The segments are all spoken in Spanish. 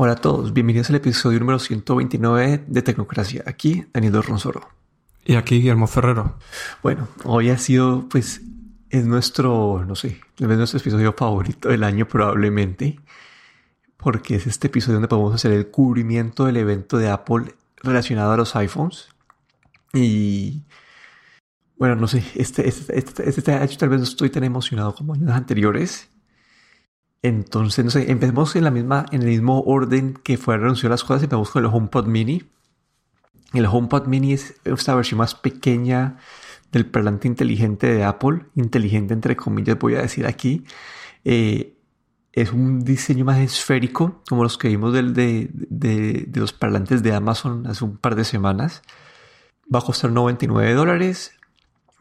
Hola a todos, bienvenidos al episodio número 129 de Tecnocracia. Aquí Daniel Ronsoro. Y aquí Guillermo Ferrero. Bueno, hoy ha sido, pues, es nuestro, no sé, es nuestro episodio favorito del año probablemente, porque es este episodio donde podemos hacer el cubrimiento del evento de Apple relacionado a los iPhones. Y bueno, no sé, este, este, este, este año tal vez no estoy tan emocionado como años anteriores. Entonces, no sé, empecemos en la misma, en el mismo orden que fue anunciado las cosas. Empezamos con el HomePod Mini. El HomePod Mini es esta versión más pequeña del parlante inteligente de Apple. Inteligente entre comillas, voy a decir aquí. Eh, es un diseño más esférico, como los que vimos del, de, de, de, los parlantes de Amazon hace un par de semanas. Va a costar 99 dólares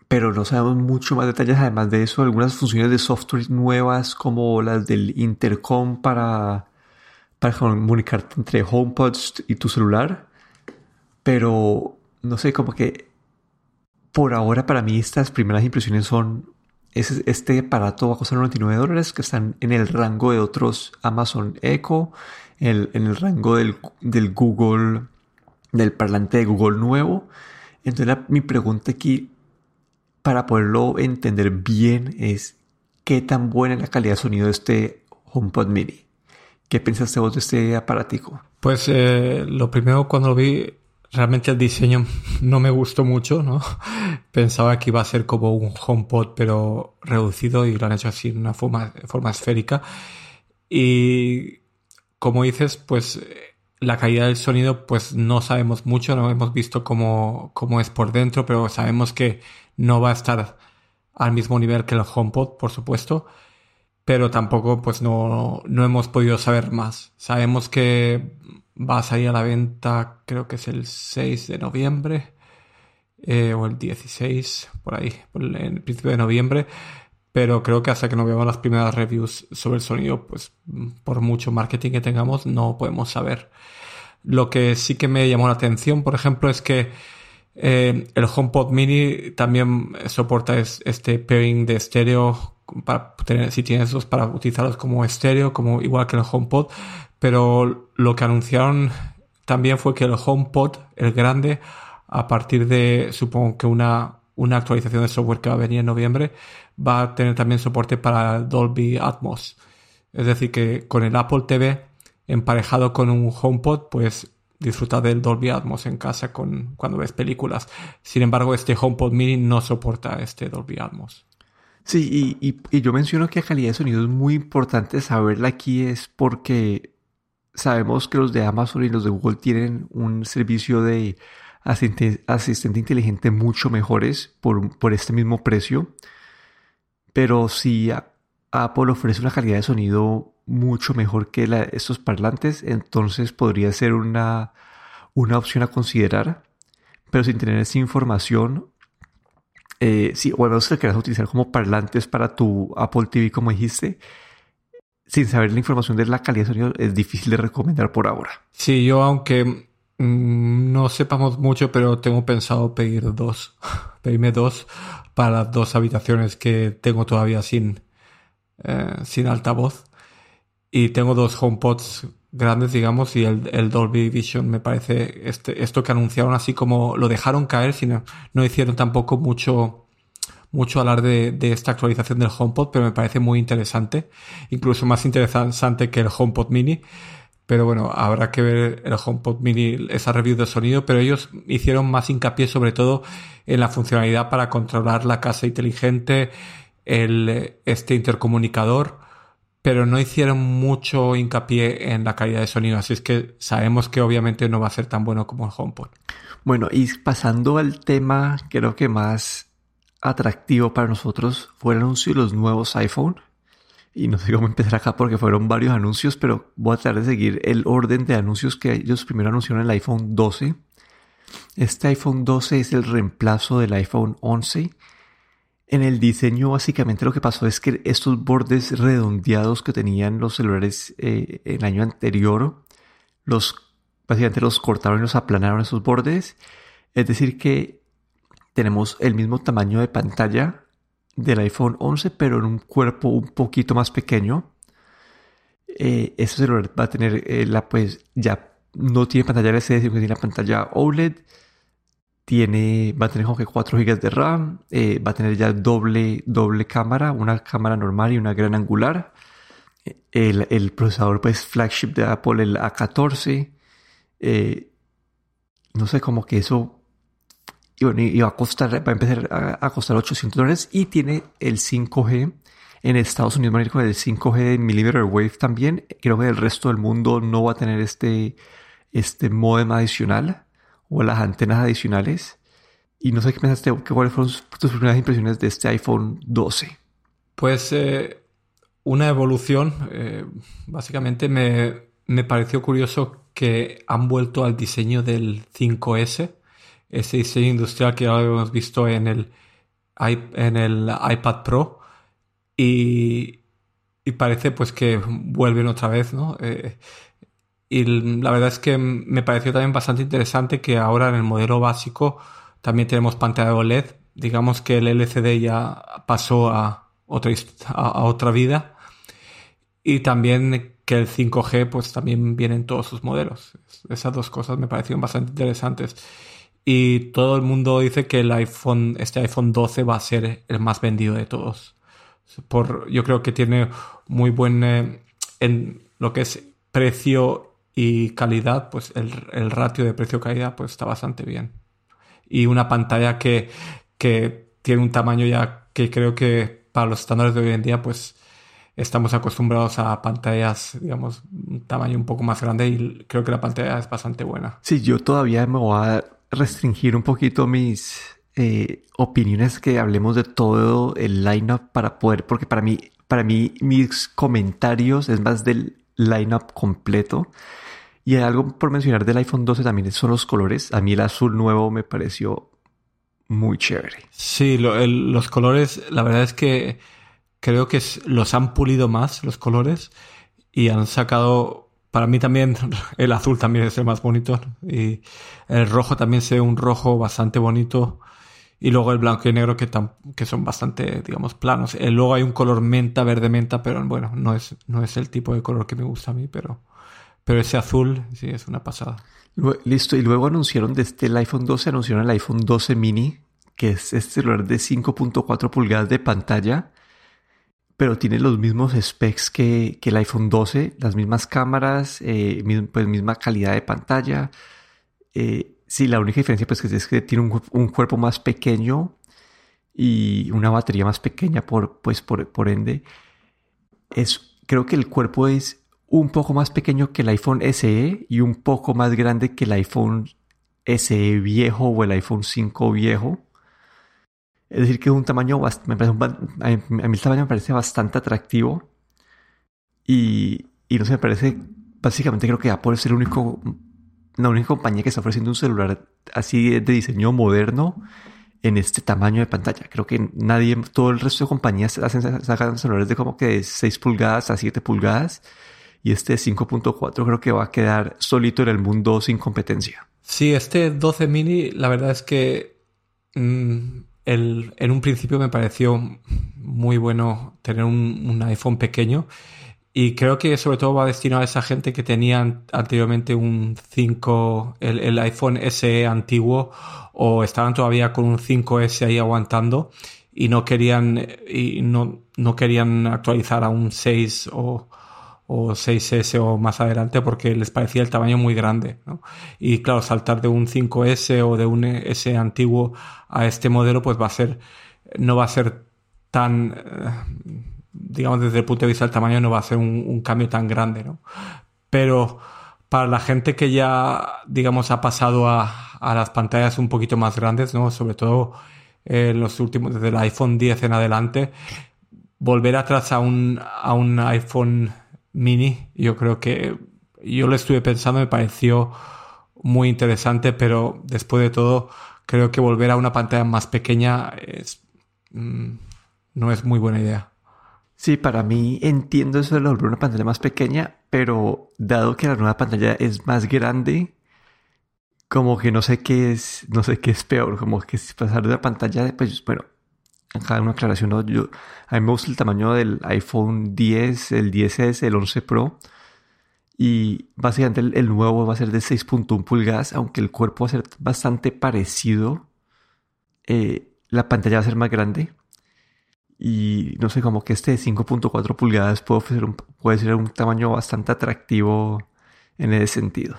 pero no sabemos mucho más detalles. Además de eso, algunas funciones de software nuevas como las del intercom para, para comunicarte entre HomePods y tu celular. Pero no sé, como que por ahora para mí estas primeras impresiones son este aparato va a costar 99 dólares que están en el rango de otros Amazon Echo, en el, rango del, del, Google, del parlante de Google nuevo. Entonces mi pregunta aquí para poderlo entender bien es qué tan buena es la calidad de sonido de este HomePod mini. ¿Qué pensaste vos de este aparatico? Pues eh, lo primero cuando lo vi, realmente el diseño no me gustó mucho, ¿no? Pensaba que iba a ser como un HomePod pero reducido y lo han hecho así en una forma, forma esférica. Y como dices, pues la calidad del sonido pues no sabemos mucho, no hemos visto cómo, cómo es por dentro, pero sabemos que no va a estar al mismo nivel que el HomePod, por supuesto, pero tampoco pues no, no hemos podido saber más. Sabemos que va a salir a la venta, creo que es el 6 de noviembre, eh, o el 16, por ahí, en el principio de noviembre, pero creo que hasta que no veamos las primeras reviews sobre el sonido, pues por mucho marketing que tengamos, no podemos saber. Lo que sí que me llamó la atención, por ejemplo, es que eh, el HomePod Mini también soporta este pairing de estéreo para tener, si tienes esos para utilizarlos como estéreo, como igual que el HomePod. Pero lo que anunciaron también fue que el HomePod, el grande, a partir de, supongo que una, una actualización de software que va a venir en noviembre, va a tener también soporte para Dolby Atmos. Es decir, que con el Apple TV emparejado con un HomePod, pues disfrutar del Dolby Atmos en casa con, cuando ves películas. Sin embargo, este HomePod Mini no soporta este Dolby Atmos. Sí, y, y, yo menciono que la calidad de sonido es muy importante saberla aquí es porque sabemos que los de Amazon y los de Google tienen un servicio de asistente, asistente inteligente mucho mejores por, por, este mismo precio. Pero si Apple ofrece una calidad de sonido mucho mejor que la, estos parlantes, entonces podría ser una, una opción a considerar. Pero sin tener esa información, eh, si o menos que quieras utilizar como parlantes para tu Apple TV, como dijiste, sin saber la información de la calidad de sonido, es difícil de recomendar por ahora. Sí, yo aunque no sepamos mucho, pero tengo pensado pedir dos, pedirme dos para las dos habitaciones que tengo todavía sin, eh, sin altavoz. Y tengo dos HomePods grandes, digamos, y el, el, Dolby Vision me parece este, esto que anunciaron así como lo dejaron caer, sino no hicieron tampoco mucho mucho hablar de, de, esta actualización del HomePod, pero me parece muy interesante, incluso más interesante que el HomePod Mini. Pero bueno, habrá que ver el HomePod Mini, esa review de sonido, pero ellos hicieron más hincapié sobre todo en la funcionalidad para controlar la casa inteligente, el, este intercomunicador, pero no hicieron mucho hincapié en la calidad de sonido, así es que sabemos que obviamente no va a ser tan bueno como el HomePod. Bueno, y pasando al tema, creo que más atractivo para nosotros fue el anuncio de los nuevos iPhone. Y no sé cómo empezar acá porque fueron varios anuncios, pero voy a tratar de seguir el orden de anuncios que ellos primero anunciaron el iPhone 12. Este iPhone 12 es el reemplazo del iPhone 11 en el diseño básicamente lo que pasó es que estos bordes redondeados que tenían los celulares eh, el año anterior, los, básicamente los cortaron y los aplanaron esos bordes. Es decir que tenemos el mismo tamaño de pantalla del iPhone 11 pero en un cuerpo un poquito más pequeño. Eh, ese celular va a tener eh, la, pues, ya no tiene pantalla LCD, sino que tiene la pantalla OLED. Tiene, va a tener como que 4 GB de RAM. Eh, va a tener ya doble, doble cámara, una cámara normal y una gran angular. El, el procesador, pues, flagship de Apple, el A14. no sé, como que eso y bueno, iba a costar, va a empezar a, costar 800 dólares y tiene el 5G. En Estados Unidos el 5G de millimeter wave también. Creo que el resto del mundo no va a tener este, este modem adicional o las antenas adicionales. Y no sé qué pensaste, cuáles fueron tus primeras impresiones de este iPhone 12. Pues eh, una evolución. Eh, básicamente me, me pareció curioso que han vuelto al diseño del 5S ese diseño industrial que ya hemos visto en el, en el iPad Pro y, parece pues que vuelven otra vez, ¿no? Eh, y la verdad es que me pareció también bastante interesante que ahora en el modelo básico también tenemos pantalla OLED. Digamos que el LCD ya pasó a otra, a, otra vida. Y también que el 5G pues también viene en todos sus modelos. Esas dos cosas me parecieron bastante interesantes. Y todo el mundo dice que el iPhone, este iPhone 12 va a ser el más vendido de todos. Por, yo creo que tiene muy buen, eh, en lo que es precio y calidad, pues el, el ratio de precio-calidad pues está bastante bien. Y una pantalla que, que tiene un tamaño ya que creo que para los estándares de hoy en día pues estamos acostumbrados a pantallas, digamos, un tamaño un poco más grande y creo que la pantalla es bastante buena. Sí, yo todavía me voy a restringir un poquito mis eh, opiniones que hablemos de todo el lineup para poder, porque para mí, para mí mis comentarios es más del lineup completo. Y algo por mencionar del iPhone 12 también son los colores. A mí el azul nuevo me pareció muy chévere. Sí, los colores, la verdad es que creo que los han pulido más los colores y han sacado para mí también el azul también es el más bonito y el rojo también se ve un rojo bastante bonito y luego el blanco y negro que, que son bastante, digamos, planos. Eh, luego hay un color menta, verde menta, pero bueno, no es, no es el tipo de color que me gusta a mí, pero, pero ese azul sí es una pasada. Listo, y luego anunciaron desde este, el iPhone 12, anunciaron el iPhone 12 mini, que es este celular de 5.4 pulgadas de pantalla pero tiene los mismos specs que, el iPhone 12, las mismas cámaras, eh, pues misma calidad de pantalla. Eh, sí, la única diferencia pues es que tiene un, cuerpo más pequeño y una batería más pequeña por, pues, por, ende. Es, creo que el cuerpo es un poco más pequeño que el iPhone SE y un poco más grande que el iPhone SE viejo o el iPhone 5 viejo. Es decir, que es un tamaño, me parece a, mí, el tamaño me parece bastante atractivo. Y, y no sé, me parece, básicamente creo que Apple es el único, la única compañía que está ofreciendo un celular así de diseño moderno en este tamaño de pantalla. Creo que nadie, todo el resto de compañías hacen, sacan celulares de como que de 6 pulgadas a 7 pulgadas. Y este 5.4 creo que va a quedar solito en el mundo sin competencia. Sí, este 12 mini, la verdad es que en un principio me pareció muy bueno tener un, iPhone pequeño y creo que sobre todo va destinado a esa gente que tenía anteriormente un 5, el, iPhone SE antiguo o estaban todavía con un 5S ahí aguantando y no querían, y no, no querían actualizar a un 6 o, o 6S o más adelante porque les parecía el tamaño muy grande. ¿no? Y claro, saltar de un 5S o de un S antiguo a este modelo pues va a ser, no va a ser tan, eh, digamos desde el punto de vista del tamaño no va a ser un, cambio tan grande. ¿no? Pero para la gente que ya, digamos, ha pasado a, a las pantallas un poquito más grandes, ¿no? sobre todo en los últimos, desde el iPhone 10 en adelante, volver atrás a un, a un iPhone mini, yo creo que yo lo estuve pensando, me pareció muy interesante, pero después de todo, creo que volver a una pantalla más pequeña es, mm, no es muy buena idea. Sí, para mí entiendo eso de volver a una pantalla más pequeña, pero dado que la nueva pantalla es más grande, como que no sé qué es, no sé qué es peor, como que si pasar de la pantalla, pues bueno, acá una aclaración. Yo, a mí me gusta el tamaño del iPhone 10, el 10S, el 11 Pro. Y básicamente el, nuevo va a ser de 6.1 pulgadas, aunque el cuerpo va a ser bastante parecido. Eh, la pantalla va a ser más grande. Y no sé, como que este de 5.4 pulgadas puede, un, puede ser un tamaño bastante atractivo en ese sentido.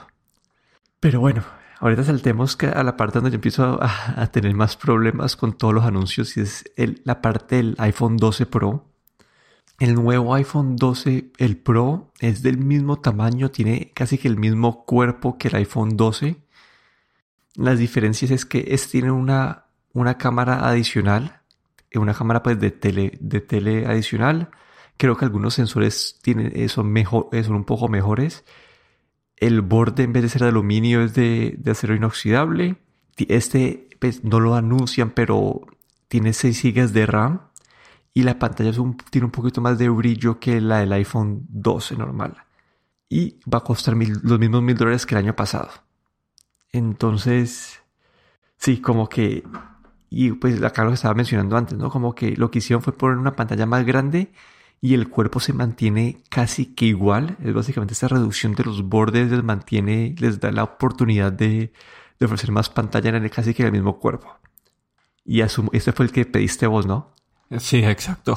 Pero bueno, ahorita saltemos a la parte donde yo empiezo a, tener más problemas con todos los anuncios y es la parte del iPhone 12 Pro. El nuevo iPhone 12, el Pro, es del mismo tamaño, tiene casi que el mismo cuerpo que el iPhone 12. Las diferencias es que este tiene una, una cámara adicional, una cámara pues de tele, de tele adicional. Creo que algunos sensores tienen, eh, son, mejor, eh, son un poco mejores el borde en vez de ser de aluminio es de, acero inoxidable. Este pues, no lo anuncian, pero tiene 6 GB de RAM. Y la pantalla tiene un poquito más de brillo que la del iPhone 12 normal. Y va a costar los mismos mil dólares que el año pasado. Entonces, sí, como que... Y pues acá lo estaba mencionando antes, ¿no? Como que lo que hicieron fue poner una pantalla más grande y el cuerpo se mantiene casi que igual. Es básicamente esta reducción de los bordes les mantiene, les da la oportunidad de, ofrecer más pantalla en el, casi que el mismo cuerpo. Y asumo, este fue el que pediste vos, ¿no? Sí, exacto.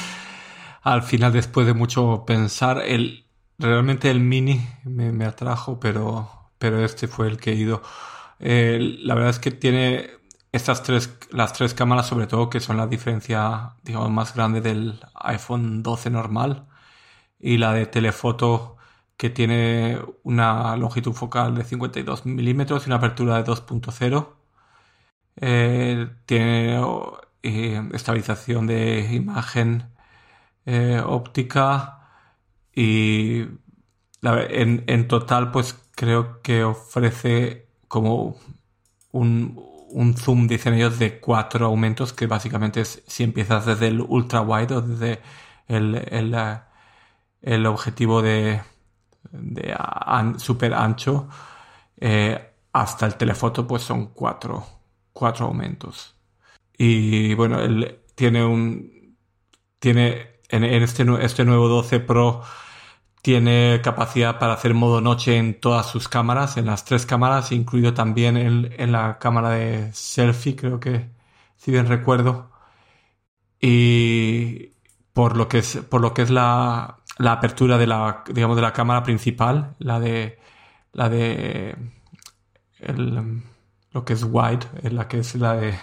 Al final, después de mucho pensar, el, realmente el mini me, atrajo, pero, pero este fue el que he ido. la verdad es que tiene estas tres, las tres cámaras sobre todo, que son la diferencia, digamos, más grande del iPhone 12 normal y la de telefoto que tiene una longitud focal de 52 milímetros y una apertura de 2.0. Eh, tiene eh, estabilización de imagen eh, óptica y en, en total pues creo que ofrece como un, un zoom, dicen ellos, de cuatro aumentos, que básicamente es si empiezas desde el ultra wide o desde el, el, eh, objetivo de, de super ancho eh, hasta el telefoto, pues son cuatro, cuatro aumentos. Y bueno, él tiene un. Tiene en, este, este nuevo 12 Pro tiene capacidad para hacer modo noche en todas sus cámaras, en las tres cámaras, incluido también en, la cámara de selfie, creo que, si bien recuerdo. Y por lo que es, por lo que es la, la apertura de la, digamos, de la cámara principal, la de, la de, el, lo que es wide, la que es la de,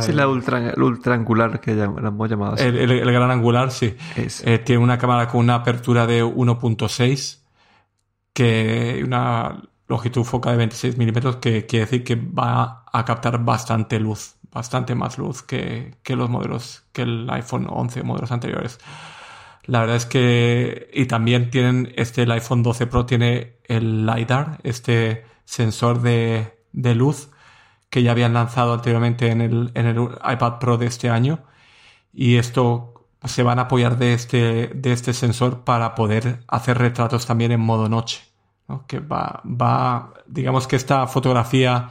sí, la ultra, el ultra angular que la hemos llamado así. El, gran angular, sí. Eh, tiene una cámara con una apertura de 1.6 que una longitud focal de 26 milímetros que quiere decir que va a captar bastante luz, bastante más luz que, que los modelos, que el iPhone 11, modelos anteriores. La verdad es que, y también tienen, este, el iPhone 12 Pro tiene el LiDAR, este sensor de, de luz que ya habían lanzado anteriormente en el, en el iPad Pro de este año. Y esto se van a apoyar de este, de este sensor para poder hacer retratos también en modo noche. Que va, va, digamos que esta fotografía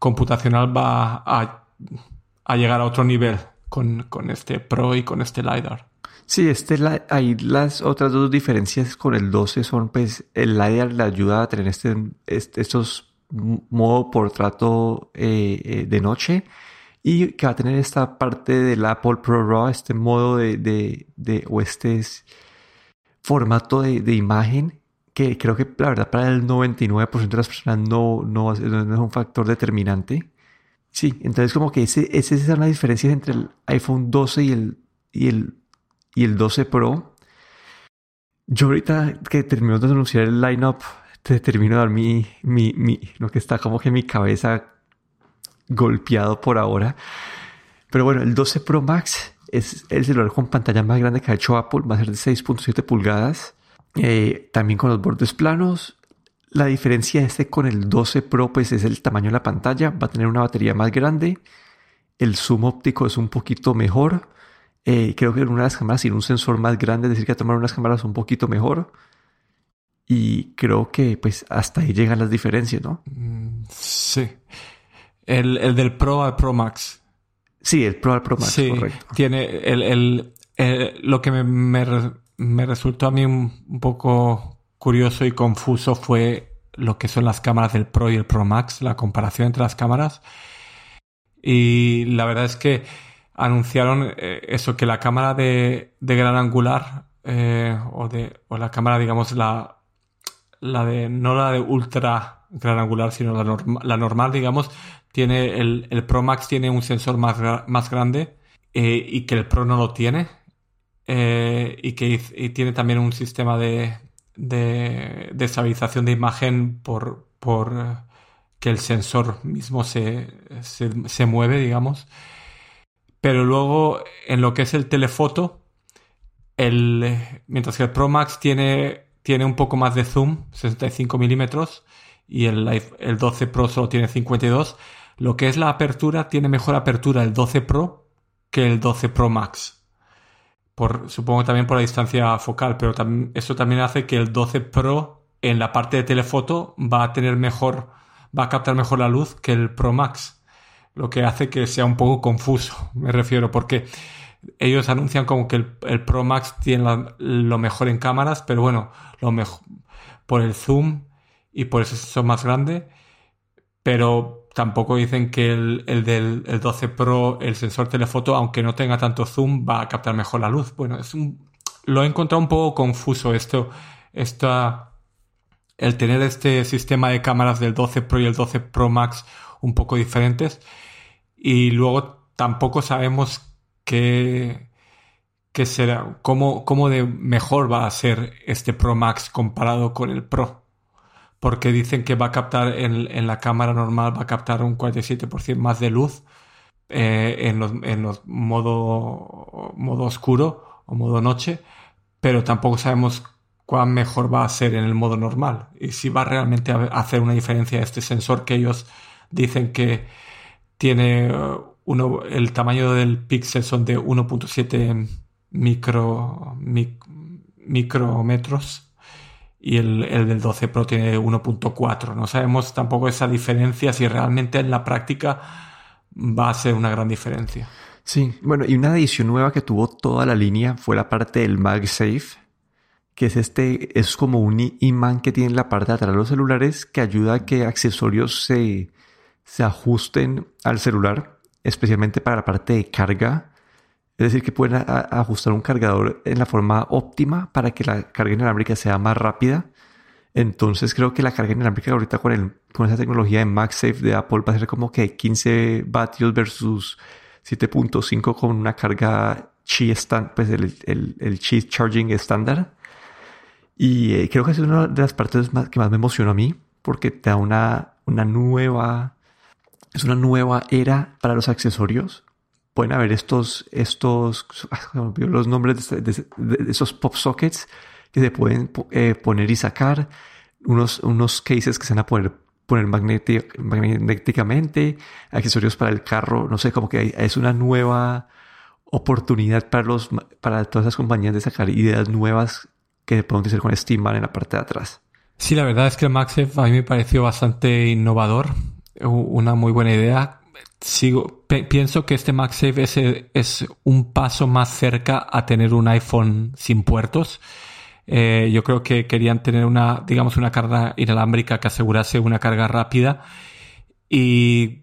computacional va a, llegar a otro nivel con, con, este Pro y con este LiDAR. Sí, este, ahí las otras dos diferencias con el 12 son, pues, el LiDAR le ayuda a tener este, este estos modo portrato eh, eh, de noche y que va a tener esta parte del Apple Pro RAW, este modo de, de, o este formato de, imagen que creo que la verdad para el 99% de las personas no, no, es un factor determinante. Sí, entonces como que ese, esa es la diferencia entre el iPhone 12 y el, y el, y el 12 Pro. Yo ahorita que termino de anunciar el lineup te termino de dar mi, mi, mi, lo que está como que mi cabeza golpeado por ahora. Pero bueno, el 12 Pro Max es el celular con pantalla más grande que ha hecho Apple, va a ser de 6.7 pulgadas, eh, también con los bordes planos. La diferencia este con el 12 Pro pues es el tamaño de la pantalla, va a tener una batería más grande, el zoom óptico es un poquito mejor, eh, creo que en una de las cámaras tiene un sensor más grande, es decir, que a tomar unas cámaras un poquito mejor. Y creo que pues hasta ahí llegan las diferencias, ¿no? Mm, sí. El, del Pro al Pro Max. Sí, el Pro, Pro Max, sí, correcto. Tiene el, lo que me, me, resultó a mí un, poco curioso y confuso fue lo que son las cámaras del Pro y el Pro Max, la comparación entre las cámaras. Y la verdad es que anunciaron eh, eso, que la cámara de, de gran angular eh, o, de, o la cámara, digamos, la, la de, no la de ultra gran angular, sino la, la normal, digamos, tiene el, el, Pro Max tiene un sensor más, más grande eh, y que el Pro no lo tiene. y que y tiene también un sistema de, de, de estabilización de imagen por, por que el sensor mismo se, se, mueve, digamos. Pero luego, en lo que es el telefoto, el, mientras que el Pro Max tiene, tiene un poco más de zoom, 65 milímetros, y el, el 12 Pro solo tiene 52, lo que es la apertura, tiene mejor apertura el 12 Pro que el 12 Pro Max. Por, supongo también por la distancia focal, pero eso también hace que el 12 Pro en la parte de telefoto va a tener mejor va a captar mejor la luz que el Pro Max, lo que hace que sea un poco confuso, me refiero, porque ellos anuncian como que el, Pro Max tiene lo mejor en cámaras, pero bueno, lo mejor por el zoom y por eso son más grande, pero tampoco dicen que el, del 12 Pro, el sensor telefoto, aunque no tenga tanto zoom, va a captar mejor la luz. Bueno, es un, lo he encontrado un poco confuso esto, el tener este sistema de cámaras del 12 Pro y el 12 Pro Max un poco diferentes. Y luego tampoco sabemos qué, qué será, cómo, cómo de mejor va a ser este Pro Max comparado con el Pro. Porque dicen que va a captar en, la cámara normal, va a captar un 47% más de luz eh, en los, en los modo, modo oscuro o modo noche, pero tampoco sabemos cuán mejor va a ser en el modo normal y si va realmente a hacer una diferencia este sensor que ellos dicen que tiene uno, el tamaño del píxel son de 1.7 micro, micrómetros y el, el, del 12 Pro tiene 1.4. No sabemos tampoco esa diferencia si realmente en la práctica va a ser una gran diferencia. Sí, bueno, y una adición nueva que tuvo toda la línea fue la parte del MagSafe, que es este, es como un imán que tiene en la parte de atrás de los celulares que ayuda a que accesorios se, se ajusten al celular, especialmente para la parte de carga. Es decir, que pueden ajustar un cargador en la forma óptima para que la carga inalámbrica sea más rápida. Entonces creo que la carga inalámbrica ahorita con, el, con esa tecnología de MagSafe de Apple va a ser como que 15 vatios versus 7.5 con una carga Qi pues el, el, el Qi charging estándar. Y eh, creo que es una de las partes que más me emocionó a mí, porque te da una, una nueva, es una nueva era para los accesorios. Pueden haber estos, estos, los nombres de, esos pop sockets que se pueden eh, poner y sacar, unos, unos cases que se van a poder poner magnéticamente, accesorios para el carro, no sé, como que es una nueva oportunidad para los, para todas las compañías de sacar ideas nuevas que podemos decir con Steamman en la parte de atrás. Sí, la verdad es que el MagSafe a mí me pareció bastante innovador, una muy buena idea. Sigo, pienso que este MagSafe es, es un paso más cerca a tener un iPhone sin puertos. Eh, yo creo que querían tener una, digamos, una carga inalámbrica que asegurase una carga rápida y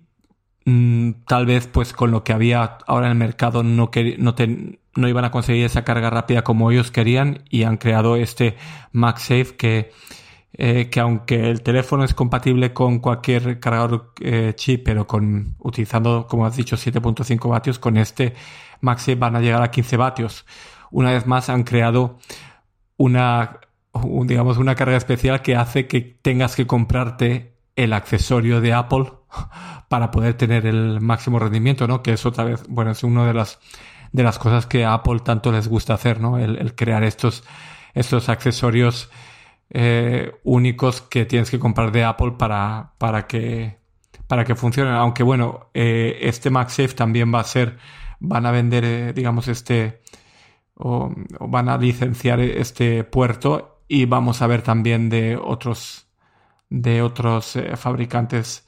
mm, tal vez pues con lo que había ahora en el mercado no, no, no iban a conseguir esa carga rápida como ellos querían y han creado este MagSafe que, eh, que aunque el teléfono es compatible con cualquier cargador eh, chip, pero con utilizando, como has dicho, 7.5 vatios, con este MagSafe van a llegar a 15 vatios. Una vez más han creado una, digamos, una carga especial que hace que tengas que comprarte el accesorio de Apple para poder tener el máximo rendimiento, ¿no? Que es otra vez, bueno, es uno de las de las cosas que a Apple tanto les gusta hacer, ¿no? El, crear estos, estos accesorios eh, únicos que tienes que comprar de Apple para, para que para que funcionen. Aunque bueno, eh, este MagSafe también va a ser, van a vender, eh, digamos, este, o, van a licenciar este puerto y vamos a ver también de otros, de otros fabricantes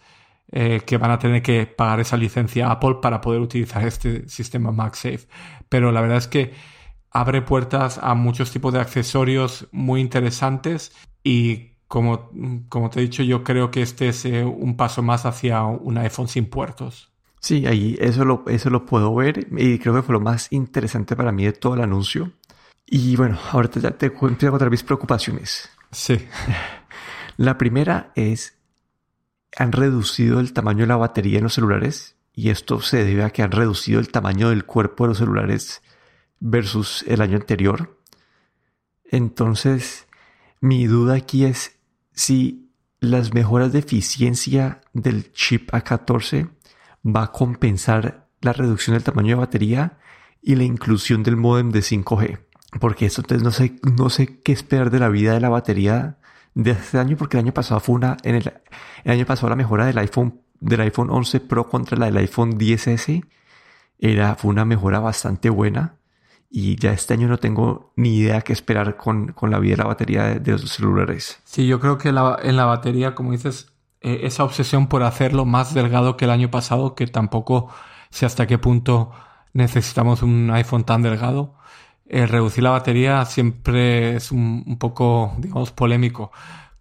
que van a tener que pagar esa licencia Apple para poder utilizar este sistema MagSafe. Pero la verdad es que abre puertas a muchos tipos de accesorios muy interesantes y como, como te he dicho, yo creo que este es eh, un paso más hacia un iPhone sin puertos. Sí, ahí eso lo, eso lo puedo ver y creo que fue lo más interesante para mí de todo el anuncio. Y bueno, ahorita ya te empiezo a contar mis preocupaciones. Sí. La primera es, han reducido el tamaño de la batería en los celulares y esto se debe a que han reducido el tamaño del cuerpo de los celulares versus el año anterior. Entonces, mi duda aquí es si las mejoras de eficiencia del chip A14 va a compensar la reducción del tamaño de batería y la inclusión del modem de 5G. Porque esto entonces no sé, no sé qué esperar de la vida de la batería de este año, porque el año pasado fue una, el, año pasado la mejora del iPhone, del iPhone 11 Pro contra la del iPhone 10S era, fue una mejora bastante buena y ya este año no tengo ni idea qué esperar con, la vida de la batería de, los celulares. Sí, yo creo que en la batería, como dices, eh, esa obsesión por hacerlo más delgado que el año pasado, que tampoco sé hasta qué punto necesitamos un iPhone tan delgado. El reducir la batería siempre es un, poco, digamos, polémico.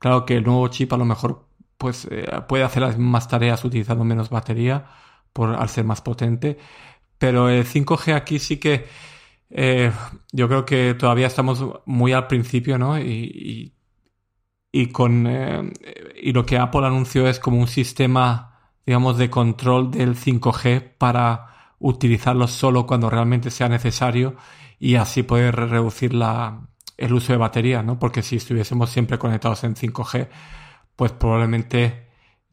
Claro que el nuevo chip a lo mejor pues, eh, puede hacer las mismas tareas utilizando menos batería por, al ser más potente, pero el 5G aquí sí que eh, yo creo que todavía estamos muy al principio, ¿no? Y, y, con eh, y lo que Apple anunció es como un sistema, digamos, de control del 5G para utilizarlo solo cuando realmente sea necesario y así poder reducir la, el uso de batería, ¿no? Porque si estuviésemos siempre conectados en 5G, pues probablemente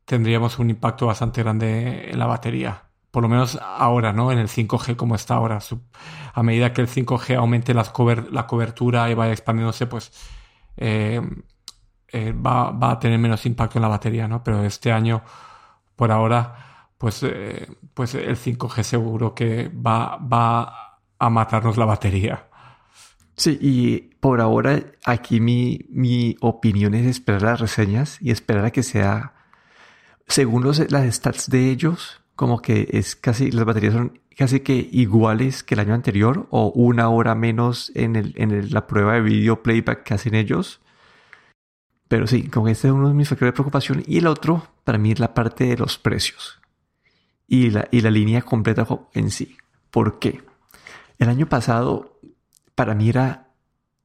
tendríamos un impacto bastante grande en la batería por lo menos ahora, ¿no? En el 5G como está ahora. A medida que el 5G aumente la cobertura y vaya expandiéndose, pues eh, eh, va, a tener menos impacto en la batería, ¿no? Pero este año, por ahora, pues, eh, pues el 5G seguro que va, va a matarnos la batería. Sí, y por ahora aquí mi, mi opinión es esperar las reseñas y esperar a que sea, según los, las stats de ellos, como que es casi, las baterías son casi que iguales que el año anterior o una hora menos en, el, en la prueba de video playback que hacen ellos. Pero sí, como este es uno de mis factores de preocupación. Y el otro, para mí, es la parte de los precios. Y la, y la línea completa en sí. ¿Por qué? El año pasado, para mí era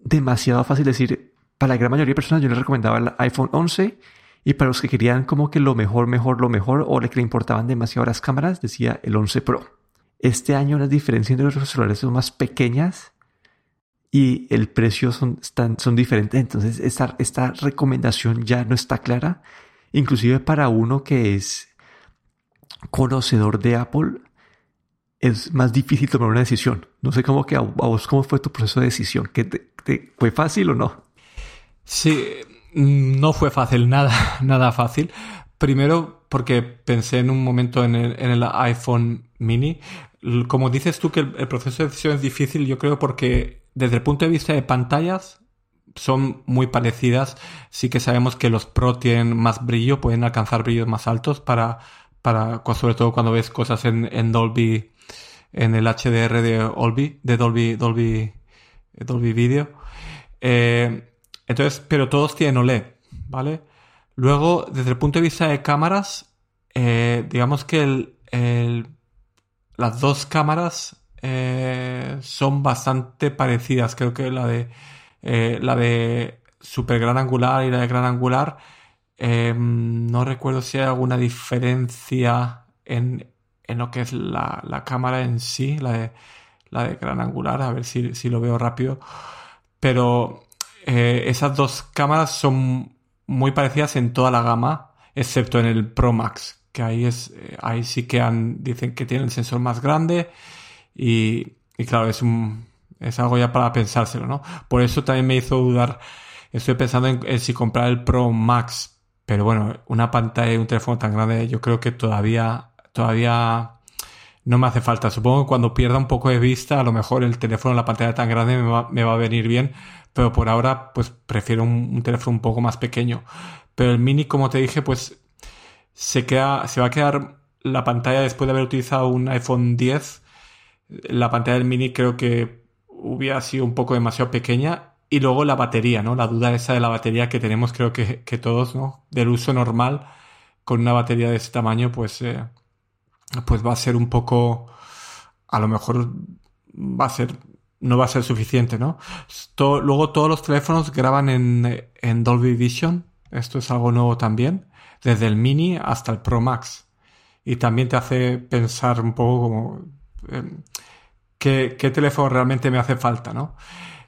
demasiado fácil decir, para la gran mayoría de personas yo les recomendaba el iPhone 11 y para los que querían como que lo mejor, mejor, lo mejor, o que le importaban demasiado las cámaras, decía el 11 Pro. Este año las diferencias entre los celulares son más pequeñas y el precio son, son diferentes. Entonces esta, esta recomendación ya no está clara. Inclusive para uno que es conocedor de Apple, es más difícil tomar una decisión. No sé cómo que a, vos cómo fue tu proceso de decisión. ¿Que ¿Fue fácil o no? Sí, Mm, no fue fácil, nada, nada fácil. Primero porque pensé en un momento en el, iPhone mini. Como dices tú que el, proceso de decisión es difícil, yo creo porque desde el punto de vista de pantallas son muy parecidas. Sí que sabemos que los Pro tienen más brillo, pueden alcanzar brillos más altos para, para sobre todo cuando ves cosas en, Dolby, en el HDR de Dolby, de Dolby, Dolby, Dolby Video. Eh, entonces, pero todos tienen OLED, ¿vale? Luego, desde el punto de vista de cámaras, eh, digamos que las dos cámaras eh, son bastante parecidas. Creo que la de eh, la de super gran angular y la de gran angular. no recuerdo si hay alguna diferencia en, lo que es la, cámara en sí, la de, la de gran angular, a ver si, si lo veo rápido. Pero eh, esas dos cámaras son muy parecidas en toda la gama, excepto en el Pro Max, que ahí es, eh, ahí sí que han, dicen que tienen el sensor más grande y, claro, es un, es algo ya para pensárselo, ¿no? Por eso también me hizo dudar, estoy pensando en, si comprar el Pro Max, pero bueno, una pantalla y un teléfono tan grande, yo creo que todavía, todavía no me hace falta. Supongo que cuando pierda un poco de vista, a lo mejor el teléfono, la pantalla tan grande me va, me va a venir bien, pero por ahora pues prefiero un, teléfono un poco más pequeño. Pero el mini, como te dije, pues se, queda, se va a quedar la pantalla después de haber utilizado un iPhone 10. La pantalla del mini creo que hubiera sido un poco demasiado pequeña. Y luego la batería, ¿no? La duda esa de la batería que tenemos creo que, todos, ¿no? Del uso normal con una batería de ese tamaño, pues, eh, pues va a ser un poco, a lo mejor va a ser, no va a ser suficiente, ¿no? luego todos los teléfonos graban en, en Dolby Vision. Esto es algo nuevo también desde el mini hasta el Pro Max. Y también te hace pensar un poco como em, ¿qué, teléfono realmente me hace falta, ¿no?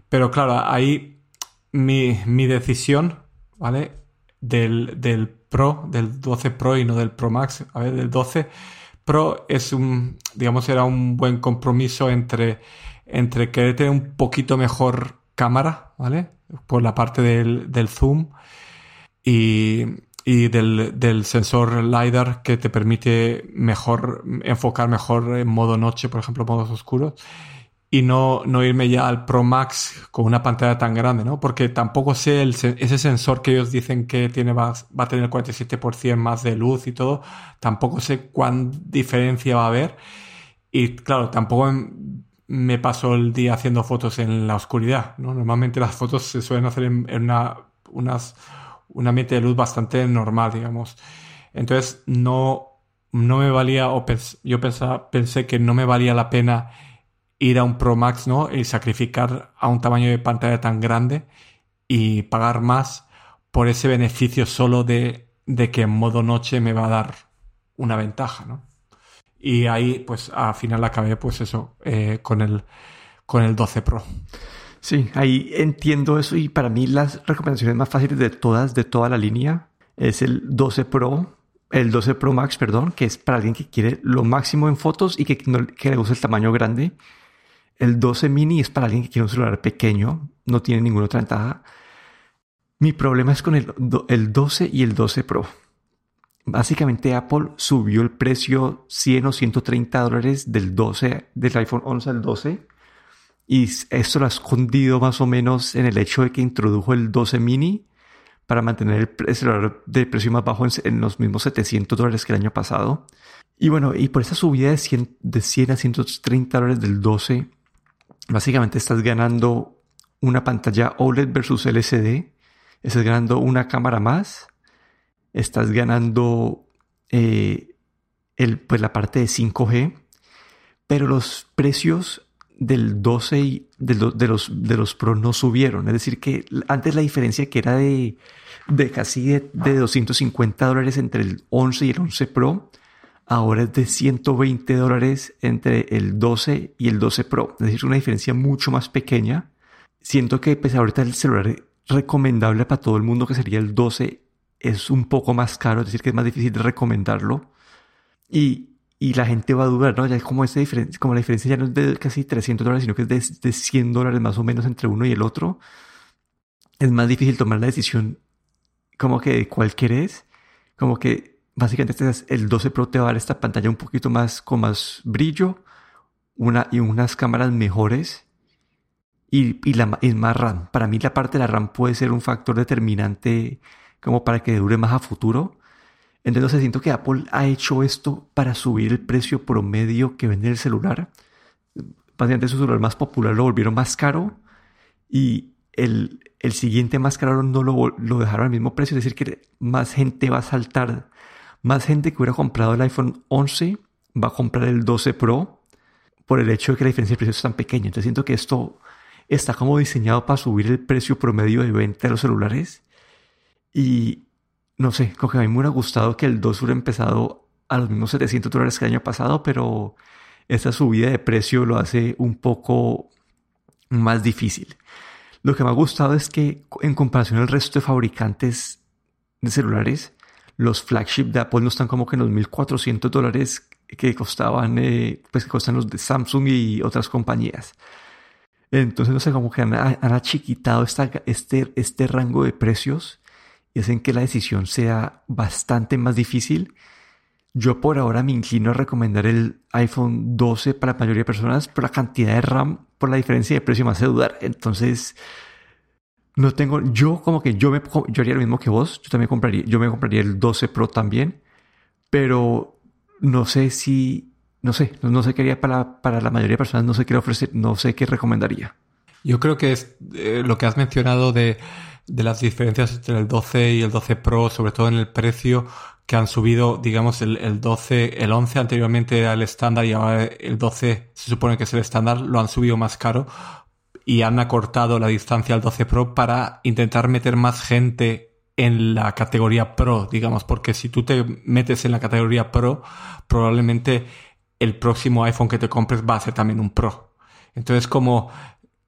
Pero claro, ahí mi, decisión, ¿vale? Del, Pro, del 12 Pro y no del Pro Max, a ver, del 12 Pro es un, digamos, era un buen compromiso entre, entre querer tener un poquito mejor cámara, ¿vale? Por la parte del, del zoom y, y del, del, sensor LiDAR que te permite mejor enfocar mejor en modo noche, por ejemplo, modos oscuros. Y no, no irme ya al Pro Max con una pantalla tan grande, ¿no? Porque tampoco sé el, ese sensor que ellos dicen que tiene va a tener 47% más de luz y todo, tampoco sé cuán diferencia va a haber. Y claro, tampoco me paso el día haciendo fotos en la oscuridad, ¿no? Normalmente las fotos se suelen hacer en, en una, unas un ambiente de luz bastante normal, digamos. Entonces no, no me valía, o yo pensaba, pensé que no me valía la pena ir a un Pro Max, ¿no? Y sacrificar a un tamaño de pantalla tan grande y pagar más por ese beneficio solo de, de que en modo noche me va a dar una ventaja, ¿no? Y ahí, pues, al final acabé, pues eso, eh, con, el, con el 12 Pro. Sí, ahí entiendo eso y para mí las recomendaciones más fáciles de todas, de toda la línea, es el 12 Pro, el 12 Pro Max, perdón, que es para alguien que quiere lo máximo en fotos y que, que le gusta el tamaño grande. El 12 mini es para alguien que quiere un celular pequeño, no tiene ninguna otra ventaja. Mi problema es con el, el 12 y el 12 Pro. Básicamente Apple subió el precio 100 o 130 dólares del 12, del iPhone 11 al 12 y esto lo ha escondido más o menos en el hecho de que introdujo el 12 mini para mantener el celular de precio más bajo en, los mismos 700 dólares que el año pasado. Y bueno, y por esa subida de 100, de 100 a 130 dólares del 12, básicamente estás ganando una pantalla OLED versus LCD, estás ganando una cámara más, estás ganando eh, el, pues la parte de 5G, pero los precios del 12 y de, los, de los Pro no subieron. Es decir, que antes la diferencia que era de, de casi de, 250 dólares entre el 11 y el 11 Pro, ahora es de 120 dólares entre el 12 y el 12 Pro. Es decir, una diferencia mucho más pequeña. Siento que pues ahorita el celular recomendable para todo el mundo que sería el 12 es un poco más caro, es decir, que es más difícil de recomendarlo. Y y la gente va a dudar, ¿no? Ya es como, esa diferencia, como la diferencia ya no es de casi 300 dólares, sino que es de, de 100 dólares más o menos entre uno y el otro. Es más difícil tomar la decisión como que de cuál querés. Como que básicamente este el 12 Pro te va a dar esta pantalla un poquito más con más brillo una, y unas cámaras mejores y, y, la, es más RAM. Para mí la parte de la RAM puede ser un factor determinante como para que dure más a futuro entonces siento que Apple ha hecho esto para subir el precio promedio que vende el celular. Básicamente su celular más popular lo volvieron más caro y el, el siguiente más caro no lo, lo, dejaron al mismo precio. Es decir, que más gente va a saltar. Más gente que hubiera comprado el iPhone 11 va a comprar el 12 Pro por el hecho de que la diferencia de precios es tan pequeña. Entonces siento que esto está como diseñado para subir el precio promedio de venta de los celulares. Y, no sé, como que a mí me hubiera gustado que el 2 hubiera empezado a los mismos 700 dólares que el año pasado, pero esta subida de precio lo hace un poco más difícil. Lo que me ha gustado es que en comparación al resto de fabricantes de celulares, los flagship de Apple no están como que en los 1400 dólares que costaban, eh, pues que costan los de Samsung y otras compañías. Entonces, no sé, como que han, achiquitado esta, este, este rango de precios y hacen que la decisión sea bastante más difícil. Yo por ahora me inclino a recomendar el iPhone 12 para la mayoría de personas por la cantidad de RAM, por la diferencia de precio me hace dudar. Entonces, no tengo, yo como que yo me yo haría lo mismo que vos, yo también compraría, yo me compraría el 12 Pro también, pero no sé si, no sé, no sé qué haría para, para la mayoría de personas, no sé qué ofrecer, no sé qué recomendaría. Yo creo que es eh, lo que has mencionado de, de las diferencias entre el 12 y el 12 Pro, sobre todo en el precio, que han subido, digamos, el, el 12, el 11 anteriormente era el estándar y ahora el 12 se supone que es el estándar, lo han subido más caro y han acortado la distancia al 12 Pro para intentar meter más gente en la categoría Pro, digamos, porque si tú te metes en la categoría Pro, probablemente el próximo iPhone que te compres va a ser también un Pro. Entonces, como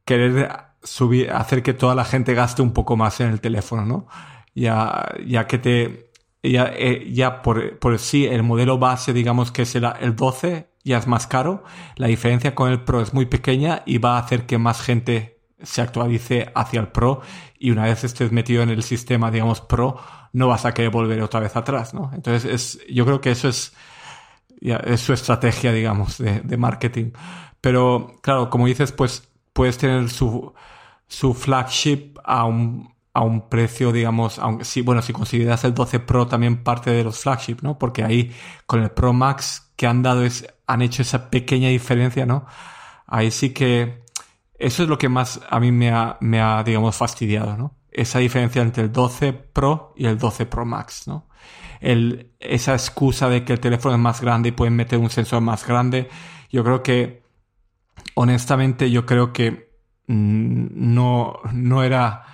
querer subir, hacer que toda la gente gaste un poco más en el teléfono, ¿no? Ya, ya que te, ya, eh, ya por, por sí el modelo base, digamos que es el, 12, ya es más caro. La diferencia con el Pro es muy pequeña y va a hacer que más gente se actualice hacia el Pro y una vez estés metido en el sistema, digamos, Pro, no vas a querer volver otra vez atrás, ¿no? Entonces, es, yo creo que eso es, ya, es su estrategia, digamos, de, de marketing. Pero, claro, como dices, pues puedes tener su, su flagship a un, a un precio, digamos, aunque sí, bueno, si consideras el 12 Pro también parte de los flagship, ¿no? Porque ahí con el Pro Max que han dado es, han hecho esa pequeña diferencia, ¿no? Ahí sí que eso es lo que más a mí me ha, me ha digamos, fastidiado, ¿no? Esa diferencia entre el 12 Pro y el 12 Pro Max, ¿no? El, esa excusa de que el teléfono es más grande y pueden meter un sensor más grande, yo creo que, honestamente, yo creo que mm, no, no era,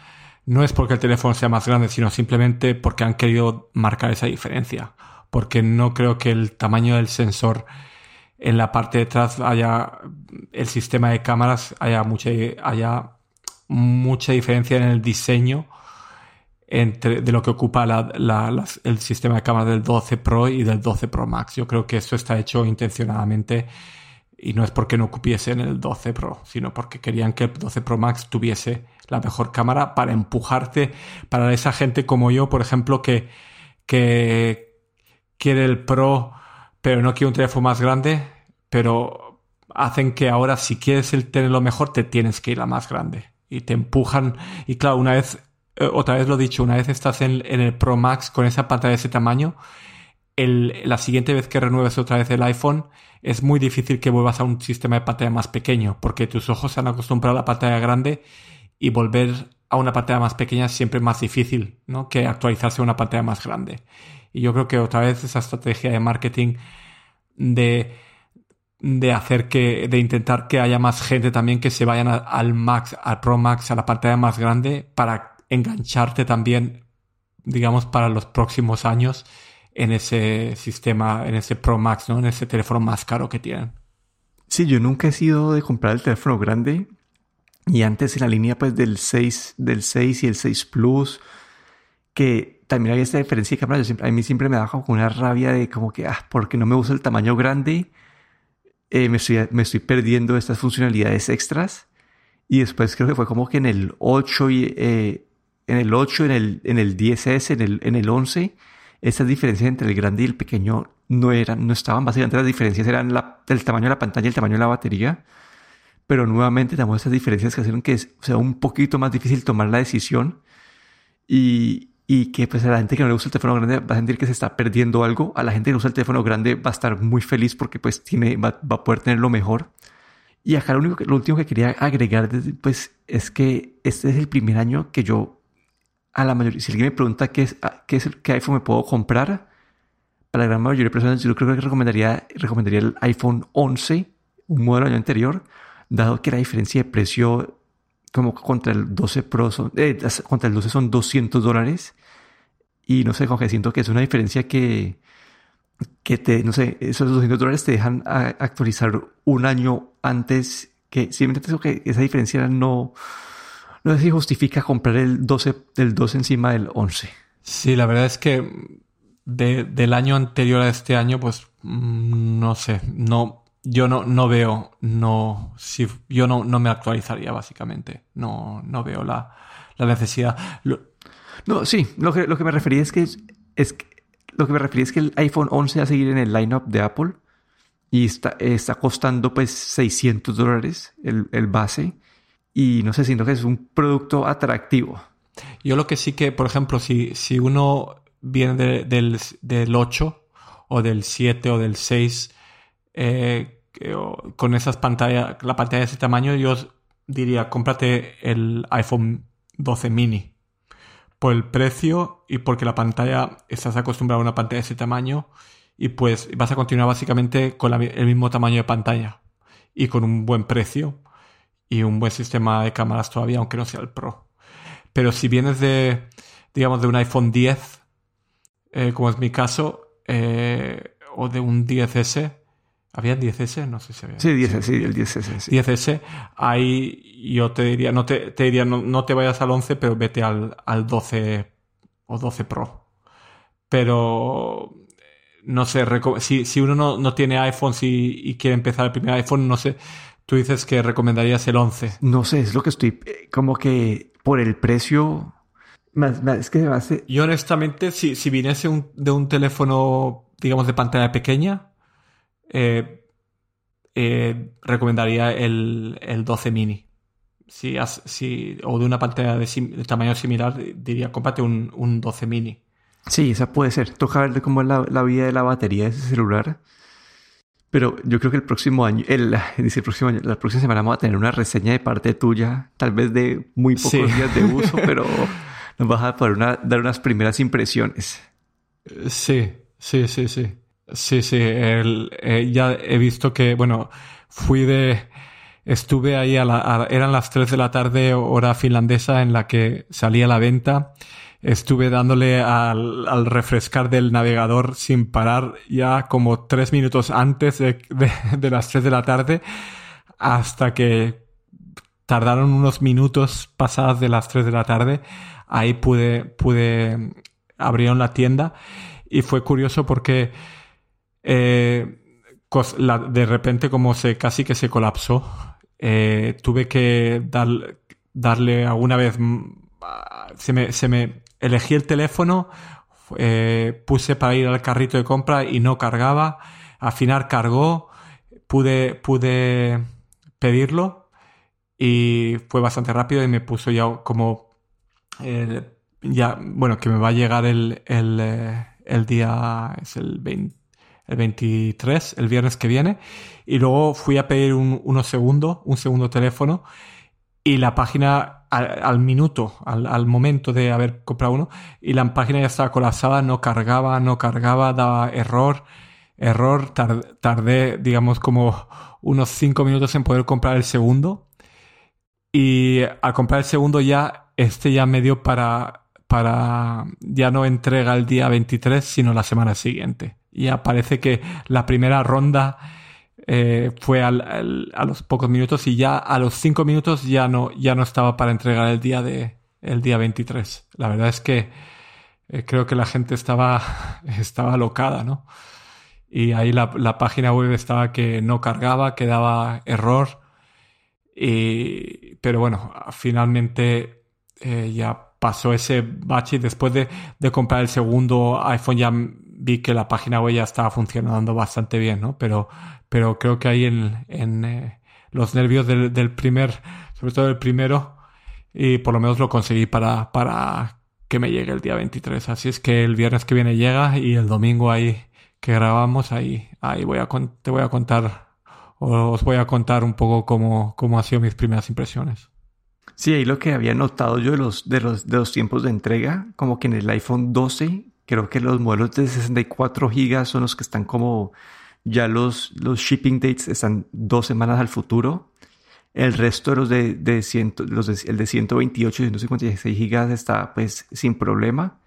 no es porque el teléfono sea más grande, sino simplemente porque han querido marcar esa diferencia. Porque no creo que el tamaño del sensor en la parte de atrás haya el sistema de cámaras haya mucha haya mucha diferencia en el diseño entre de lo que ocupa el sistema de cámaras del 12 Pro y del 12 Pro Max. Yo creo que eso está hecho intencionadamente y no es porque no en el 12 Pro, sino porque querían que el 12 Pro Max tuviese la mejor cámara para empujarte, para esa gente como yo, por ejemplo, que, que quiere el Pro, pero no quiere un teléfono más grande, pero hacen que ahora si quieres el tener lo mejor, te tienes que ir a más grande. Y te empujan. Y claro, una vez, eh, otra vez lo he dicho, una vez estás en, en el Pro Max con esa pantalla de ese tamaño, la siguiente vez que renueves otra vez el iPhone, es muy difícil que vuelvas a un sistema de pantalla más pequeño, porque tus ojos se han acostumbrado a la pantalla grande y volver a una pantalla más pequeña es siempre más difícil. Que actualizarse a una pantalla más grande. Y yo creo que otra vez esa estrategia de marketing de, de hacer que, de intentar que haya más gente también que se vayan al Max, al Pro Max, a la pantalla más grande para engancharte también, digamos, para los próximos años en ese sistema, en ese Pro Max, ¿no? En ese teléfono más caro que tienen. Sí, yo nunca he sido de comprar el teléfono grande. Y antes en la línea pues del 6, del 6 y el 6 Plus, que también había esta diferencia de cámara, yo siempre, a mí siempre me da como una rabia de como que, ah, porque no me gusta el tamaño grande, eh, me, estoy, me estoy perdiendo estas funcionalidades extras. Y después creo que fue como que en el 8 y eh, en el 8, en el, en el 10S, en el, en el 11, estas diferencias entre el grande y el pequeño no eran, no estaban, básicamente las diferencias eran la, el tamaño de la pantalla y el tamaño de la batería, pero nuevamente tenemos estas diferencias que hicieron que sea un poquito más difícil tomar la decisión y, y que pues a la gente que no le gusta el teléfono grande va a sentir que se está perdiendo algo, a la gente que usa el teléfono grande va a estar muy feliz porque pues tiene, va, va a poder tener lo mejor. Y acá lo, único que, lo último que quería agregar pues es que este es el primer año que yo a la mayoría, si alguien me pregunta qué es, ah, qué es qué iPhone me puedo comprar, para la gran mayoría de personas yo creo que recomendaría, recomendaría el iPhone 11, un modelo año anterior, dado que la diferencia de precio como contra el 12 Pro son, eh, contra el 12 son 200 dólares y no sé, como que siento que es una diferencia que, que te, no sé, esos 200 dólares te dejan actualizar un año antes que simplemente que esa diferencia no, no sé si justifica comprar el 12, el 12 encima del 11. Sí, la verdad es que del año anterior a este año, pues mm, no sé, no, yo no, no veo, no, si, yo no, no me actualizaría básicamente, no, no veo la, la necesidad. no, sí, lo que, lo que me refería es que, es, lo que me refería es que el iPhone 11 va a seguir en el lineup de Apple y está, está costando pues 600 dólares el, el base y no sé, siento que es un producto atractivo. Yo lo que sí que, por ejemplo, si, si uno viene del, del 8 o del 7 o del 6 eh, con esas pantallas, la pantalla de ese tamaño, yo diría, cómprate el iPhone 12 mini. Por el precio y porque la pantalla, estás acostumbrado a una pantalla de ese tamaño y pues vas a continuar básicamente con el mismo tamaño de pantalla y con un buen precio y un buen sistema de cámaras todavía, aunque no sea el Pro. Pero si vienes de, digamos, de un iPhone 10, eh, como es mi caso, eh, o de un 10S, ¿había 10S? No sé si había. Sí, 10S, sí, el 10S. 10S, ahí yo te diría, no te, te diría, no, te vayas al 11, pero vete al, al 12 o 12 Pro. Pero no sé, si, si uno no, no tiene iPhone y quiere empezar el primer iPhone, no sé, tú dices que recomendarías el 11. No sé, es lo que estoy, eh, como que por el precio, más, es que me hace... Yo honestamente, si, si viniese de un teléfono, digamos, de pantalla pequeña, eh, eh, recomendaría el, el 12 mini. Si, si, o de una pantalla de, tamaño similar, diría, cómprate un, un 12 mini. Sí, esa puede ser. Toca ver cómo es la, vida de la batería de ese celular. Pero yo creo que el próximo año, el, dice el próximo año, la próxima semana vamos a tener una reseña de parte tuya, tal vez de muy pocos días de uso, pero nos vas a poder dar unas primeras impresiones. Sí, sí, sí, sí. Sí, sí. Eh, ya he visto que, bueno, fui de. Estuve ahí a la. eran las 3 de la tarde, hora finlandesa, en la que salía a la venta estuve dándole al, refrescar del navegador sin parar ya como tres minutos antes de, las tres de la tarde hasta que tardaron unos minutos pasadas de las tres de la tarde. Ahí pude, pude, abrieron la tienda y fue curioso porque eh, de repente como se casi que se colapsó, eh, tuve que dar, darle alguna vez, mm, se me, se me elegí el teléfono, eh, puse para ir al carrito de compra y no cargaba. Al final cargó, pude, pude pedirlo y fue bastante rápido y me puso ya como eh, ya bueno que me va a llegar el, el, eh, el día es el, el 23 el viernes que viene y luego fui a pedir un, unos segundos un segundo teléfono y la página al, minuto, al, momento de haber comprado uno, y la página ya estaba colapsada, no cargaba, no cargaba, daba error, error, tardé, digamos, como unos cinco minutos en poder comprar el segundo. Y al comprar el segundo ya, este ya me dio para, para, ya no entrega el día 23, sino la semana siguiente. Ya parece que la primera ronda eh, fue al, a los pocos minutos y ya a los cinco minutos ya no, ya no estaba para entregar el día de el día 23. La verdad es que eh, creo que la gente estaba, estaba alocada, ¿no? Y ahí la, la, página web estaba que no cargaba, que daba error. Y, pero bueno, finalmente eh, ya pasó ese bache y después de, de comprar el segundo iPhone ya vi que la página web ya estaba funcionando bastante bien, ¿no? Pero pero creo que ahí en, en eh, los nervios del, del, primer, sobre todo el primero, y por lo menos lo conseguí para, para que me llegue el día 23. Así es que el viernes que viene llega y el domingo ahí que grabamos, ahí, ahí voy a te voy a contar, os voy a contar un poco cómo, cómo han sido mis primeras impresiones. Sí, ahí lo que había notado yo de los, de los, de los tiempos de entrega, como que en el iPhone 12, creo que los modelos de 64 GB son los que están como ya los, los shipping dates están dos semanas al futuro. El resto de los de, de, ciento, los el de 128 y 156 gigas está pues sin problema.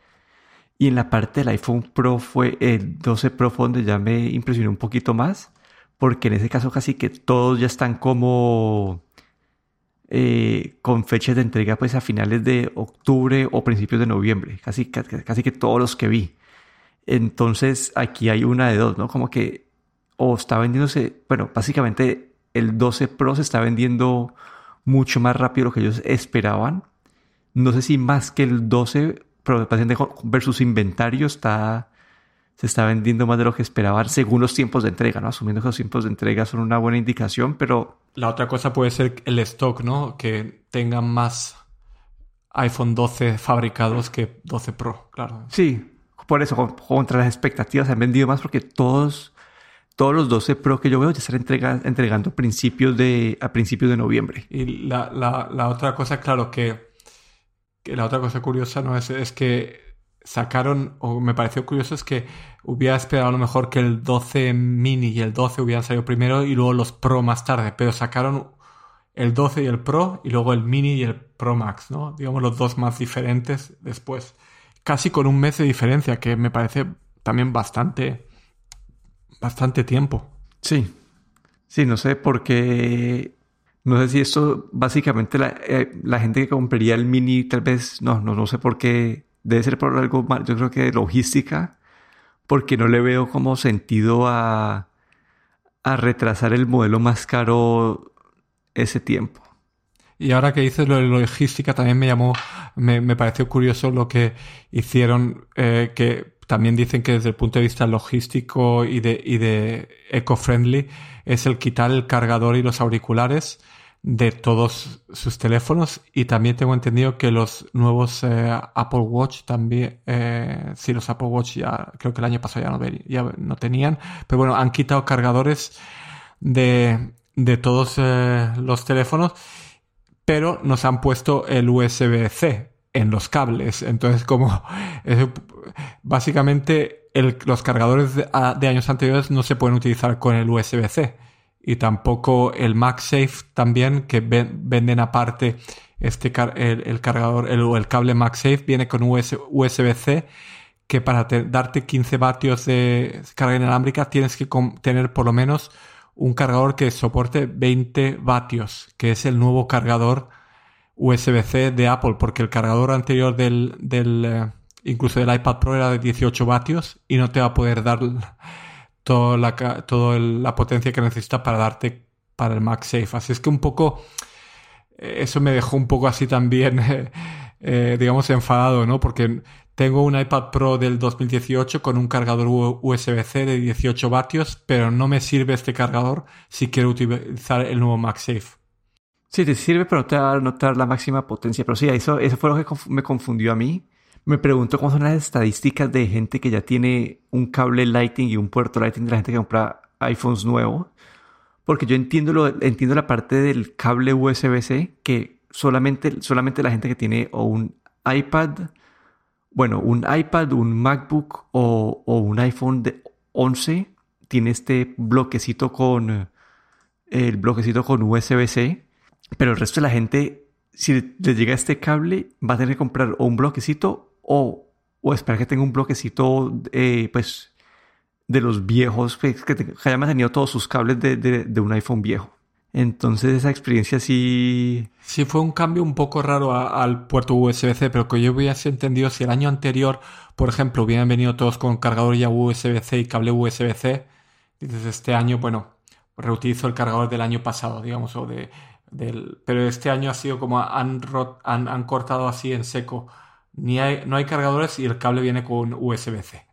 Y en la parte del iPhone Pro fue el 12 Pro donde ya me impresionó un poquito más. Porque en ese caso casi que todos ya están como eh, con fechas de entrega pues a finales de octubre o principios de noviembre. Casi, casi, casi que todos los que vi. Entonces aquí hay una de dos, ¿no? Como que o está vendiéndose, bueno, básicamente el 12 Pro se está vendiendo mucho más rápido de lo que ellos esperaban. No sé si más que el 12 Pro versus inventario está, se está vendiendo más de lo que esperaban según los tiempos de entrega, ¿no? Asumiendo que los tiempos de entrega son una buena indicación, pero... La otra cosa puede ser el stock, ¿no? Que tengan más iPhone 12 fabricados que 12 Pro, claro. Sí, por eso, contra las expectativas, han vendido más porque todos, todos los 12 Pro que yo veo ya están entregando principios de, a principios de noviembre. Y la, la, otra cosa, claro, que, que, la otra cosa curiosa no es, es que sacaron, o me pareció curioso, es que hubiera esperado a lo mejor que el 12 mini y el 12 hubieran salido primero y luego los Pro más tarde, pero sacaron el 12 y el Pro y luego el mini y el Pro Max, ¿no? Digamos los dos más diferentes después. Casi con un mes de diferencia, que me parece también bastante, bastante tiempo. Sí, sí, no sé, porque no sé si esto básicamente la, eh, la gente que compraría el mini tal vez, no, no, no sé por qué debe ser por algo mal, yo creo que de logística, porque no le veo como sentido a, a retrasar el modelo más caro ese tiempo. Y ahora que dices lo de logística, también me llamó, me, pareció curioso lo que hicieron, eh, que también dicen que desde el punto de vista logístico y de, y de eco-friendly es el quitar el cargador y los auriculares de todos sus teléfonos. Y también tengo entendido que los nuevos eh, Apple Watch también, eh, sí, los Apple Watch ya creo que el año pasado ya no, ya no tenían, pero bueno, han quitado cargadores de, de todos eh, los teléfonos, pero nos han puesto el USB-C en los cables. Entonces, como básicamente los cargadores de, años anteriores no se pueden utilizar con el USB-C y tampoco el MagSafe también, que venden aparte este el, cargador, el, el cable MagSafe viene con USB-C, que para darte 15 vatios de carga inalámbrica tienes que tener por lo menos un cargador que soporte 20 vatios, que es el nuevo cargador USB-C de Apple, porque el cargador anterior del, del eh, incluso del iPad Pro era de 18 vatios y no te va a poder dar toda la, toda la potencia que necesita para darte para el MagSafe. Así es que un poco, eh, eso me dejó un poco así también, eh, digamos, enfadado, ¿no? Porque tengo un iPad Pro del 2018 con un cargador USB-C de 18 vatios, pero no me sirve este cargador si quiero utilizar el nuevo MagSafe. Sí, te sirve, pero no te va a notar la máxima potencia. Pero sí, eso, eso fue lo que me confundió a mí. Me pregunto cómo son las estadísticas de gente que ya tiene un cable Lightning y un puerto Lightning de la gente que compra iPhones nuevos. Porque yo entiendo, lo, entiendo la parte del cable USB-C que solamente, solamente la gente que tiene un iPad, bueno, un iPad, un MacBook o, un iPhone de 11 tiene este bloquecito con el bloquecito con USB-C. Pero el resto de la gente, si le llega este cable, va a tener que comprar o un bloquecito o, o esperar que tenga un bloquecito, eh, pues, de los viejos, pues, que, que, haya mantenido todos sus cables de, de, un iPhone viejo. Entonces esa experiencia sí... Sí, fue un cambio un poco raro al puerto USB-C, pero que yo hubiese entendido si el año anterior, por ejemplo, hubieran venido todos con cargador ya USB-C y cable USB-C, desde este año, bueno, reutilizo el cargador del año pasado, digamos, o de, Pero este año ha sido como han, cortado así en seco no hay cargadores y el cable viene con USB-C.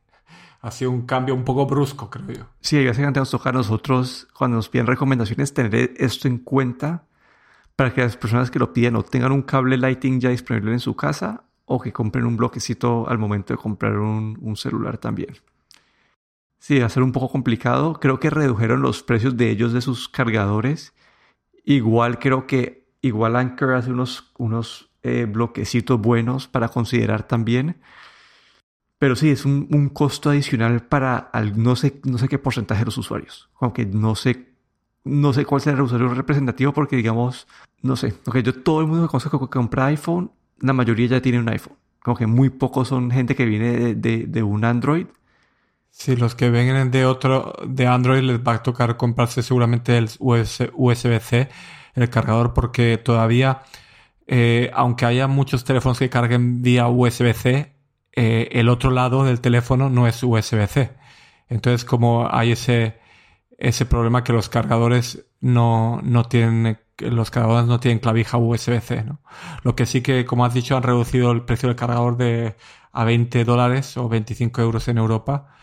Ha sido un cambio un poco brusco, creo yo. Sí, básicamente nos toca a nosotros, cuando nos piden recomendaciones, tener esto en cuenta para que las personas que lo piden o tengan un cable Lighting ya disponible en su casa o que compren un bloquecito al momento de comprar un, un celular también. Sí, va a ser un poco complicado. Creo que redujeron los precios de ellos de sus cargadores. Igual creo que, igual Anchor hace unos, unos eh, bloquecitos buenos para considerar también. Pero sí, es un, costo adicional para no, sé, no sé qué porcentaje de los usuarios. Aunque no sé, no sé cuál será el usuario representativo porque digamos, no sé. Okay, yo todo el mundo que conozco que compra iPhone, la mayoría ya tiene un iPhone. Como que muy pocos son gente que viene de, de, un Android. Sí, los que vengan de otro, de Android les va a tocar comprarse seguramente el USB-C, el cargador, porque todavía eh, aunque haya muchos teléfonos que carguen vía USB-C, eh, el otro lado del teléfono no es USB-C. Entonces, como hay ese, ese problema que los cargadores no, no tienen, los cargadores no tienen clavija USB-C, ¿no? Lo que sí que, como has dicho, han reducido el precio del cargador de a 20 dólares o 25 euros en Europa,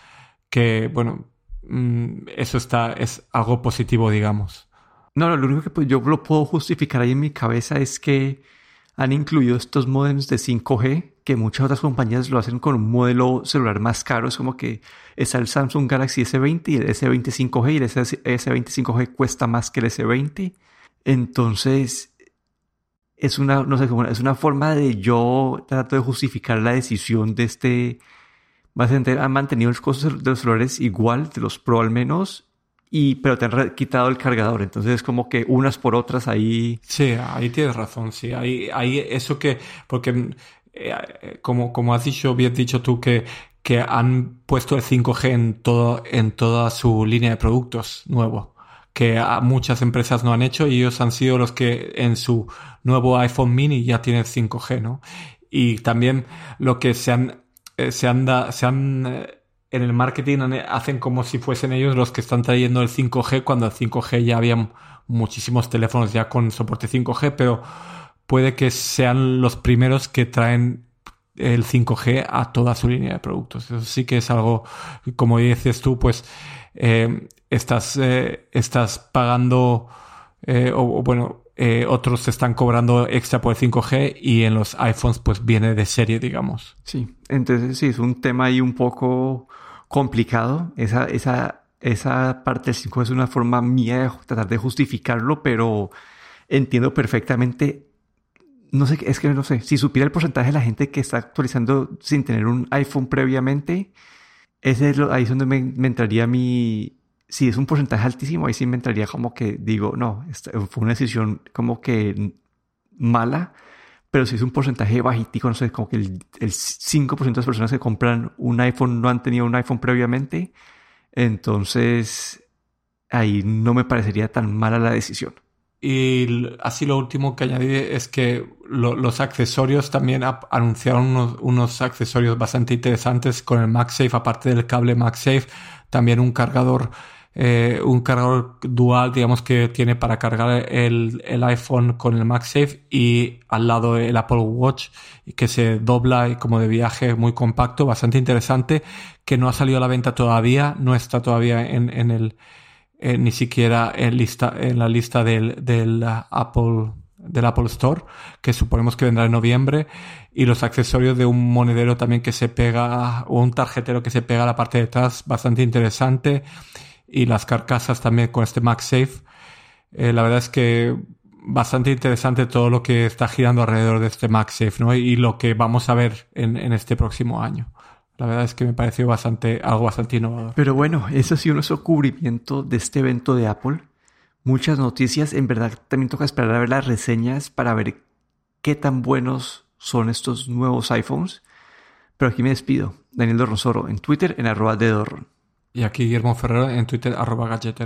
que, bueno, mm, eso está, es algo positivo, digamos. No, lo único que pues, yo lo puedo justificar ahí en mi cabeza es que han incluido estos modems de 5G que muchas otras compañías lo hacen con un modelo celular más caro. Es como que está el Samsung Galaxy S20 y el S25G y el S25G cuesta más que el S20. Entonces, es una, no sé, es una forma de yo tratar de justificar la decisión de este... Han mantenido los costos de los celulares igual, de los Pro al menos, y, pero te han quitado el cargador. Entonces es como que unas por otras ahí. Sí, ahí tienes razón, sí. Ahí, ahí eso que, porque eh, como, como has dicho, bien dicho tú, que, que han puesto el 5G en todo, en toda su línea de productos nuevo que muchas empresas no han hecho y ellos han sido los que en su nuevo iPhone mini ya tienen 5G, ¿no? Y también lo que se han, eh, se han, se han eh, en el marketing hacen como si fuesen ellos los que están trayendo el 5G cuando el 5G ya había muchísimos teléfonos ya con soporte 5G, pero puede que sean los primeros que traen el 5G a toda su línea de productos. Eso sí que es algo, como dices tú, pues eh, estás, estás pagando, o, bueno, otros te están cobrando extra por el 5G y en los iPhones pues viene de serie, digamos. Sí, entonces sí, es un tema ahí un poco complicado. Esa, esa, esa parte del 5 es una forma mía de tratar de justificarlo, pero entiendo perfectamente. No sé, es que no sé, si supiera el porcentaje de la gente que está actualizando sin tener un iPhone previamente, ese es ahí es donde me, entraría mi... Si es un porcentaje altísimo, ahí sí me entraría como que digo, no, fue una decisión como que mala, pero si es un porcentaje bajitico, no sé, como que el, el 5% de las personas que compran un iPhone no han tenido un iPhone previamente, entonces ahí no me parecería tan mala la decisión. Y así lo último que añadí es que los accesorios también anunciaron unos, unos, accesorios bastante interesantes con el MagSafe, aparte del cable MagSafe, también un cargador eh, un cargador dual, digamos, que tiene para cargar el, el, iPhone con el MagSafe y al lado el Apple Watch que se dobla y como de viaje muy compacto, bastante interesante, que no ha salido a la venta todavía, no está todavía en, en el, ni siquiera en, lista, en la lista del, del Apple del Apple Store, que suponemos que vendrá en noviembre, y los accesorios de un monedero también que se pega, o un tarjetero que se pega a la parte de atrás, bastante interesante y las carcasas también con este MagSafe. Eh, la verdad es que bastante interesante todo lo que está girando alrededor de este MagSafe ¿no? y lo que vamos a ver en, en este próximo año. La verdad es que me pareció bastante, algo bastante innovador. Pero bueno, ese ha sido nuestro cubrimiento de este evento de Apple. Muchas noticias. En verdad, también toca esperar a ver las reseñas para ver qué tan buenos son estos nuevos iPhones. Pero aquí me despido. Daniel Dorronsoro en Twitter en arroba de Dorron. Y aquí Guillermo Ferrero en Twitter, arroba galletero.